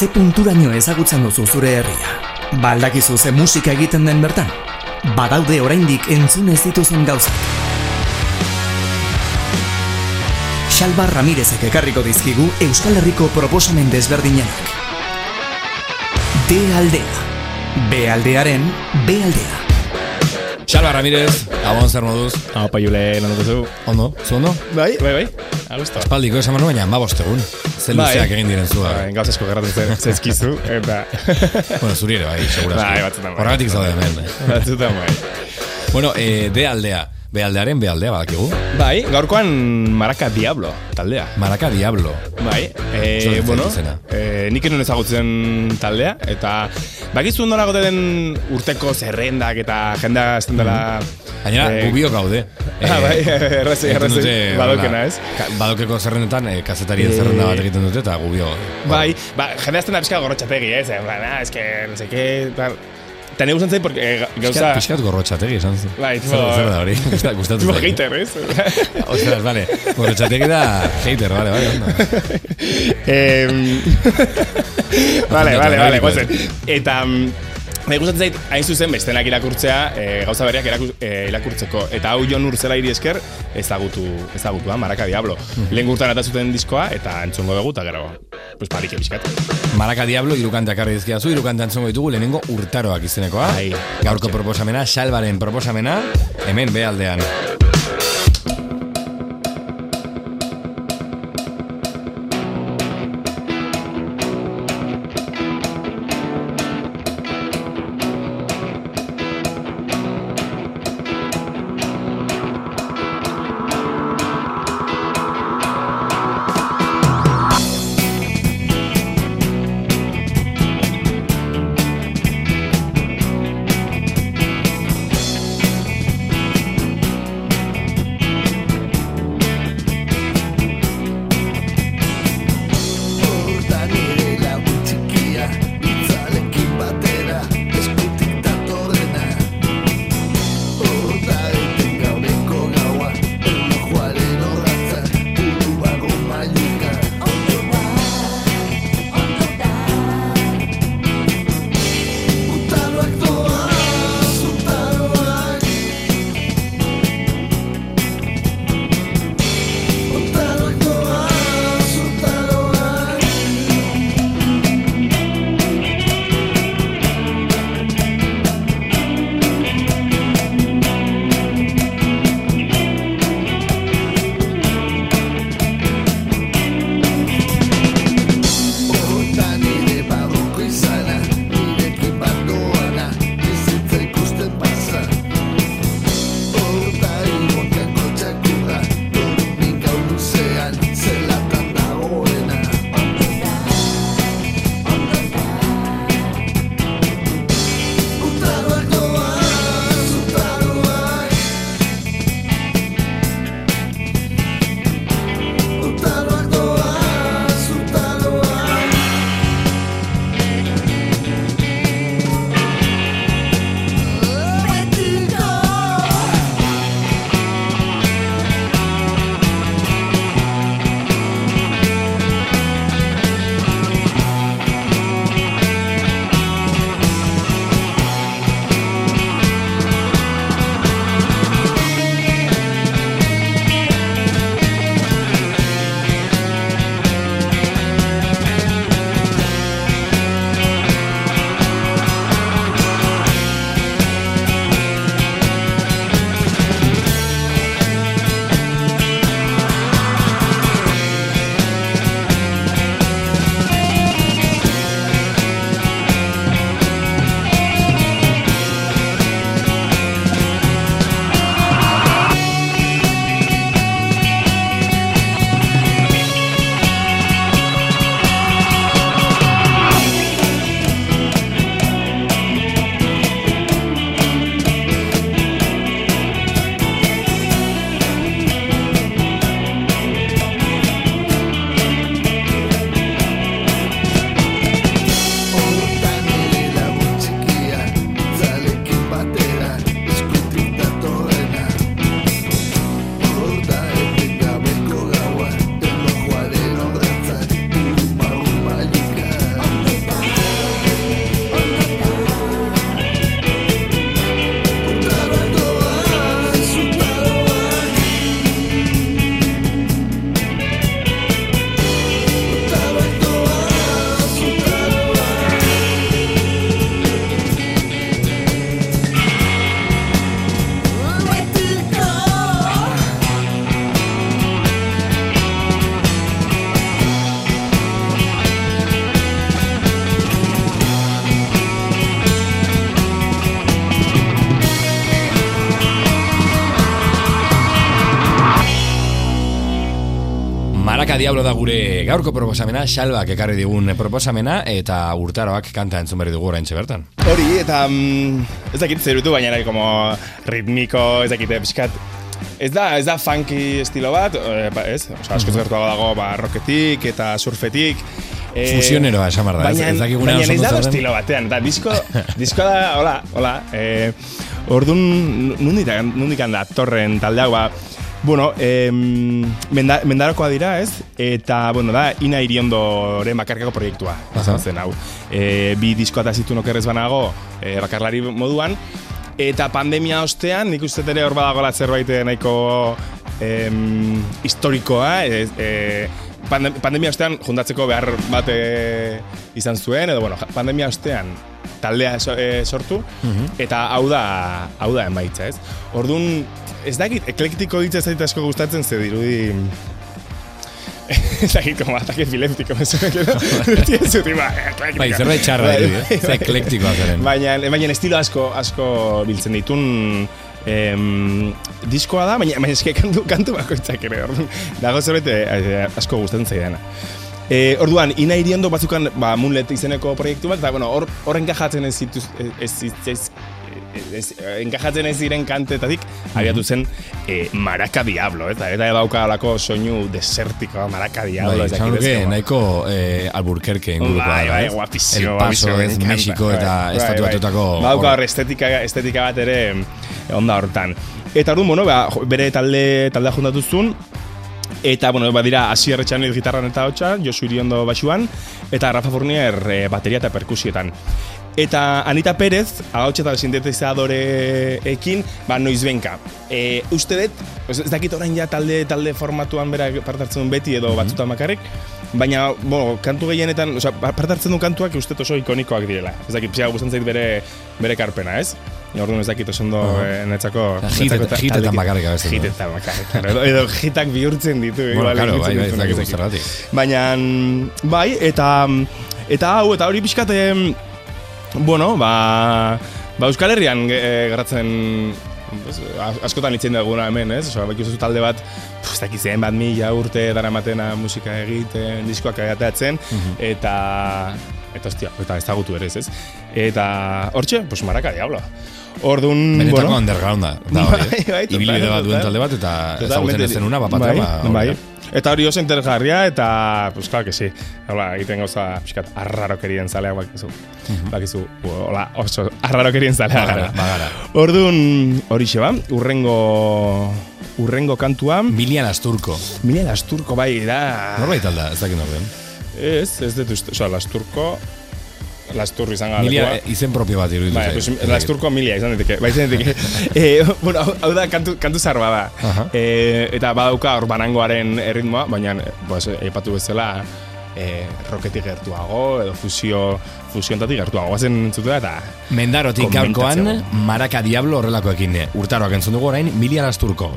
ze punturaino ezagutzen duzu zure herria. Baldakizu ze musika egiten den bertan. Badaude oraindik entzun ez dituzun gauzak. Xalba Ramirezek ekarriko dizkigu Euskal Herriko proposamen desberdinenak. D aldea. B aldearen B aldea. Xalba Ramirez, gabon zer moduz. Apa, Jule, lan duzu. Ondo, zu ondo? Bai, bai, bai. Agusto. Espaldiko esan manu baina, ma bostegun. Zer Bai. luzeak egin diren zua. Bai, gauz asko gerratzen zen- zaizkizu, eta... bueno, zuri ere, bai, segurazki. Bai, batzutan bai. Horregatik zaude hemen. Batzutan bai. bueno, eh, B aldea. B aldearen B aldea, badakigu. Bai, gaurkoan Maraka Diablo taldea. Maraka Diablo. Bai, e, bueno, e, nik enun ezagutzen taldea, eta bakizu nola gote den urteko zerrendak eta jendea azten dela... Gainera, eh, gubio gaude. Ah, bai, errazi, dute, badokena, ez? Badokeko zerrendetan, eh, kazetarien Eh, zerrenda bat egiten dute, eta gubio. Bai, ba, jende azten da pixka gorrotxategi, ez? En plan, ah, es que, no sé qué, tal. Eta gustan zait, porque eh, gauza... piskat gorrotxategi, esan zu. Bai, Zer, zer da hori? Gustat- Gustatu Tipo zait. hater, ez? Ostras, vale. Gorrotxategi da hater, vale, vale. onda. Em, vale, vale, vale, guazen. Eta... mm, Nahi gustatzen zait, hain zuzen, bestenak irakurtzea, e, gauza berriak iraku- e, irakurtzeko. Eta hau Jon Urzela iri esker, ezagutu, ezagutua, Maraka Diablo. Lehen gurtan zuten diskoa, eta entzungo dugu, eta gero, pues parik ebiskat. Maraka Diablo irukanteak arri dizkiazu, irukante antzongo ditugu lehenengo urtaroak izenekoa. Bai. Gaurko proposamena, salbaren proposamena, hemen behaldean. Diablo da gure gaurko proposamena, Xalbak ekarri digun proposamena, eta urtaroak kanta entzun berri dugu orain bertan. Hori, eta mm, ez dakit zerutu, baina nahi, como ritmiko, ez dakit, pixkat, Ez da, ez da funky estilo bat, eh, ba, ez? Osa, askoz gertuago dago, ba, rocketik eta surfetik. Eh, Fusioneroa, esan barra, baina, ez, ez baina ez dago estilo batean, eta disko, disko da, hola, hola, eh, orduan, nundik, nundik handa, torren taldeak, ba, Bueno, eh, menda, mendarokoa dira, ez? Eta, bueno, da, ina iriondoren bakarkako proiektua. Zen, hau. E, bi diskoa eta zitu nokerrez banago, e, bakarlari moduan. Eta pandemia ostean, nik uste ere hor badagoela zerbait nahiko em, historikoa. E, e, pandemia ostean juntatzeko behar bat izan zuen, edo, bueno, pandemia ostean taldea sortu, mhm. eta hau da, hau da emaitza, ez? Orduan, ez dakit, eklektiko hitz ez asko gustatzen ze dirudi... ez dakit, como ataque epiléptico, ez dakit, Bai, zerbait txarra, bai, ez eklektikoa zeren. Baina, baina estilo asko, asko biltzen ditun em, diskoa da, baina, baina eske kantu, kantu bakoitzak ere, orduan, dago zerbait eh, asko gustatzen zaidana. E, orduan, ina iriondo batzukan, ba, Moonlet izeneko proiektu bat, eta, bueno, hor, hor enkajatzen ez zituz, ez, ez, ez, ez, enkajatzen ez diren kantetatik, abiatu zen e, Maraka Diablo, eta eta edauka alako soinu desertiko Maraka Diablo. Bai, esan duke, nahiko eh, Alburquerque inguruko. Bai, bai, guapizio. El paso ez Mexiko eta bai, estatu bai, batutako. Badauka hor estetika, estetika bat ere onda hortan. Eta orduan, bueno, ba, bere talde, taldea juntatuzun, Eta, bueno, badira, Asier Etxanil gitarran eta hotxa, Josu Iriondo basuan, eta Rafa Fournier e, bateria eta perkusietan. Eta Anita Perez, agautxe eta sintetizadoreekin, ba, noiz benka. E, uste dut, ez dakit orain ja talde, talde formatuan bera partartzen beti edo mm -hmm. batzutan baina, bo, kantu gehienetan, oza, partartzen duen kantuak uste oso ikonikoak direla. Ez dakit, pixaga guztan zait bere, bere karpena, ez? Orduan ez dakit oso ondo uh -huh. netzako... Hitetan bakarrik abestu. Hitetan bakarrik, edo, hitak bihurtzen ditu. Bueno, claro, bai, bai, ez dakit Baina, bai, eta... Eta hau, eta hori pixkaten Bueno, ba, ba Euskal Herrian e, garatzen pues, askotan itzen duguna hemen, ez? Osa, bakizu talde bat, ez dakiz bat mila urte dara matena musika egiten, diskoak agateatzen, mhm. eta eta ostia, eta ez dagutu ere, ez? Eta hortxe, pues maraka diablo. Orduan, Benetako bueno, undergrounda, da hori, bai, bai, Ibilbide bat duen talde bat, eta ezagutzen ez zenuna, bapatea, bai, ba, bai. Eta hori oso interesgarria, eta, pues, claro que sí. Hola, egiten gauza, pixkat, arrarokerien zaleak bakizu. Uh -huh. Bakizu, hola, oso arrarokerien zaleak gara. Bagara. Orduan, hori ba, urrengo, urrengo kantuan. Milian Asturko. Milian Asturko, bai, da. Norbait alda, ez dakit norbait. Ez, ez dut oza, Lasturko, Lasturri izan gara. Milia izen propio bat iruditu. Bai, pues, Lasturko milia izan diteke. Bai, izan diteke. e, bueno, hau da, kantu, kantu zarba da. Uh -huh. e, eta badauka hor banangoaren erritmoa, baina, pues, eipatu bezala, e, roketik gertuago, edo fusio, fusiontatik gertuago. Guazen zutu da, eta... Mendarotik gaurkoan, Maraka Diablo horrelakoekin. Urtaroak entzun dugu orain, Milia Lasturko.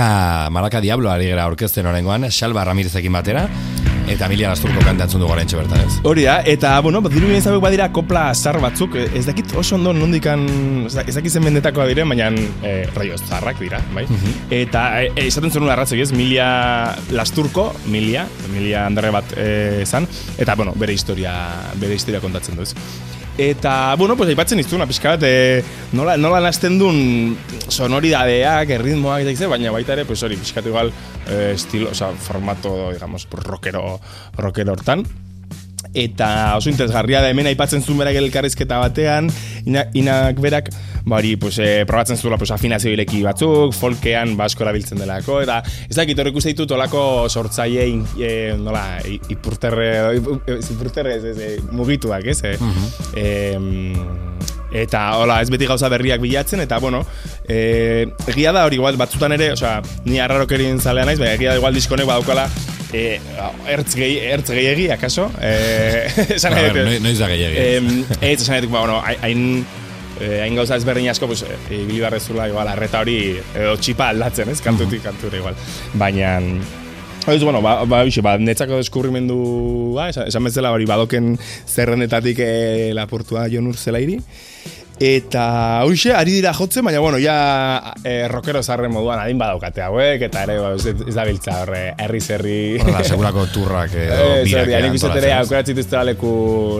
Maraka, Maraka Diablo ari gara orkesten orengoan, Salva Ramirezekin batera, eta Emilia Lasturko kantatzen dugu orain bertan ez. Hori da, eta, bueno, diru zabek badira kopla zar batzuk, eh, ez dakit oso ondo nondikan, ez da- ez dakit zen mendetakoa diren, baina e, raio zarrak dira, bai? Eta, e, e, izaten zuen arratzek ez, Milia Lasturko, Milia, Milia Anderre bat e, zan, eta, bueno, bere historia, bere historia kontatzen du ez. Eta, bueno, pues aipatzen iztuna, pixka bat, e, nola, nola nazten duen sonoridadeak, erritmoak, eta baina baita ere, pues hori, pixka bat igual, e, estilo, oza, formato, digamos, rockero, rockero hortan. Eta oso interesgarria da hemen aipatzen zuen berak elkarrizketa batean, ina, inak berak, bari, pues, e, probatzen zuela pues, afinazio ileki batzuk, folkean basko erabiltzen delako, eta ez dakit horrek uste ditut olako sortzaile, e, nola, ipurterre, ipu- ez ipurterre, ez, ez, e, mugituak, ez? E, em, eta hola, ez beti gauza berriak bilatzen, eta bueno, e, egia da hori igual batzutan ere, osea, ni arrarokerien zalea naiz, baina egia da igual diskonek badaukala, e, ertz, gehi, ertz gehiegi, akaso? E, esan A nahi ver, dut, noiz- noiz da gehiegi. Em, ez, esan nahi ba, bueno, hain eh, hain gauza ezberdin asko, pues, eh, ibili barrezula, igual, arreta hori, edo txipa aldatzen, ez, kantutik kantura, igual. Baina, Ez, bueno, ba, ba, bixe, ba, netzako deskubrimendu, ba, esan, esan bezala hori badoken zerrendetatik e, lapurtua jon urzelairi. Eta, hoxe, ari dira jotzen, baina, bueno, ja e, rockero zarren moduan adin badaukate hauek, eta ere, ba, ez, ez da biltza horre, herri zerri. Horrela, segurako turrak edo Eh, birak ere antolatzen, ez? aukeratzen dituztela leku,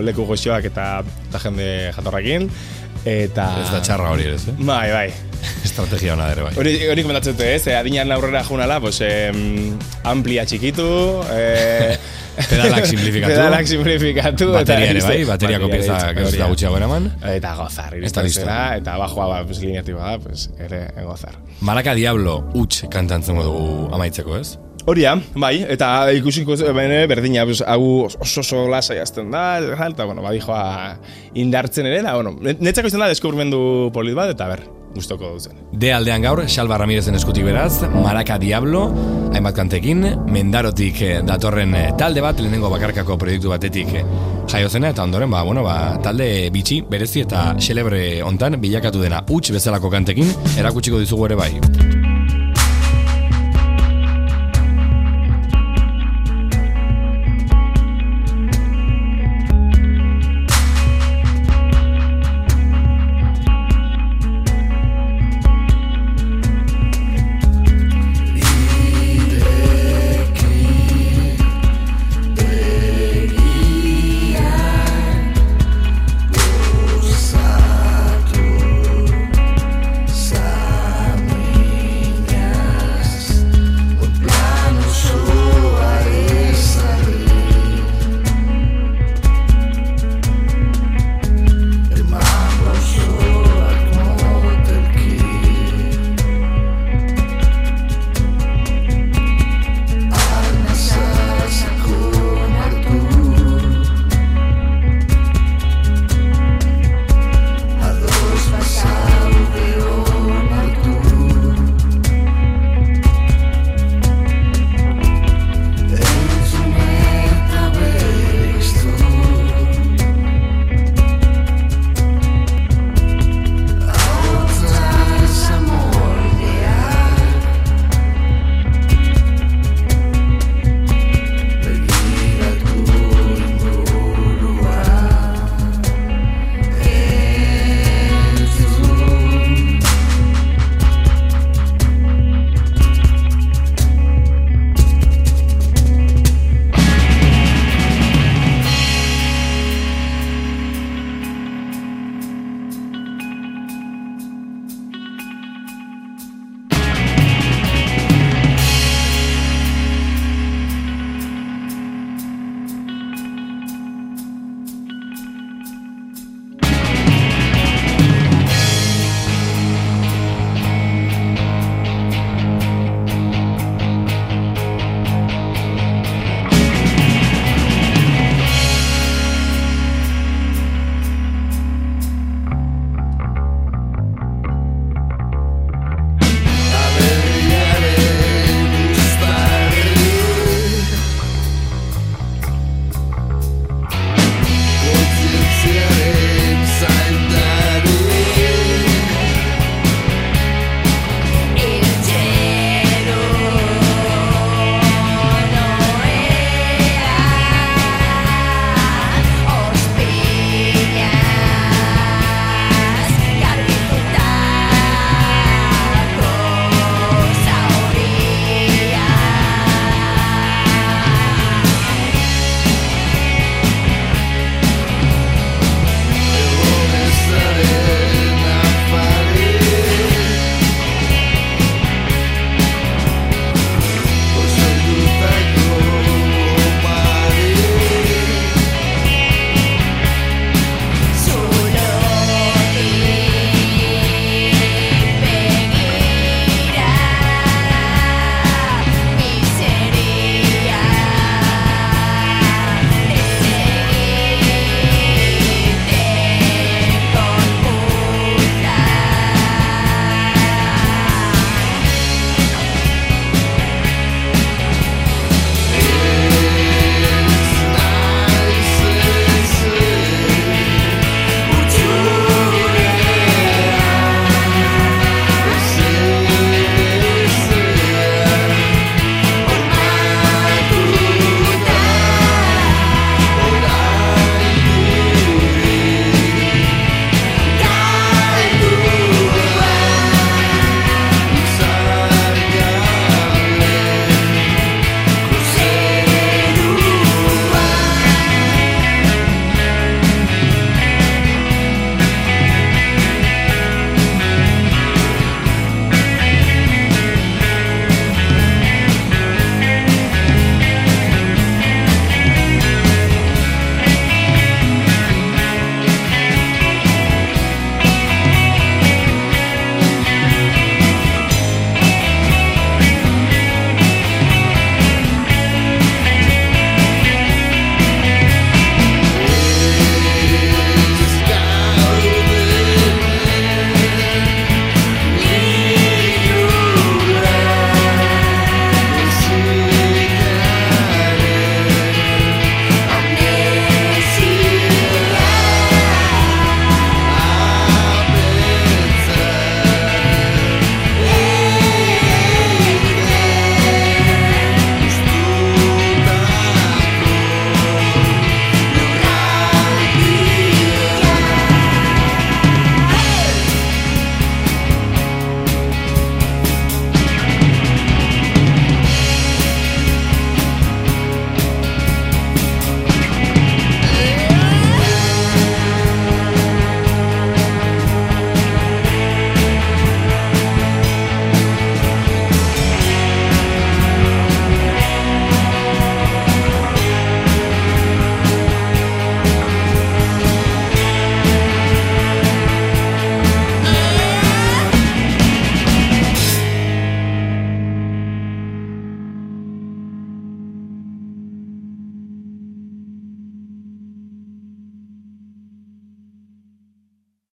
leku goxoak eta, eta jende jatorrakin. Eta... Ez da txarra hori ez, eh? Bai, bai. Estrategia hona ere bai. Hori, hori komentatzen dute, ez? Eh, adinean aurrera junala, pues, em, amplia txikitu, eh, Pedalak simplifikatu. pedalak simplifikatu. Bateria ere bai, bateriako bateria pieza hori da da. gutxiago eraman. Eta gozar, Eta listo. eta bajoa, ba, pues, lineatiboa da, pues, ere gozar. Maraka Diablo huts kantantzen dugu amaitzeko, ez? Horia, bai, eta ikusiko bene, berdina, pues, hau oso oso lasai azten da, eta, bueno, badijoa indartzen ere, da, bueno, netzako izan da deskubrimendu polit bat, eta ber, gustoko duzen. De aldean gaur, Salva Ramirezen eskutik beraz, Maraka Diablo, hainbat kantekin, mendarotik eh, datorren eh, talde bat, lehenengo bakarkako proiektu batetik eh, jaiozena, eta ondoren, ba, bueno, ba, talde bitxi, berezi eta xelebre hontan bilakatu dena huts bezalako kantekin, erakutsiko dizugu ere bai.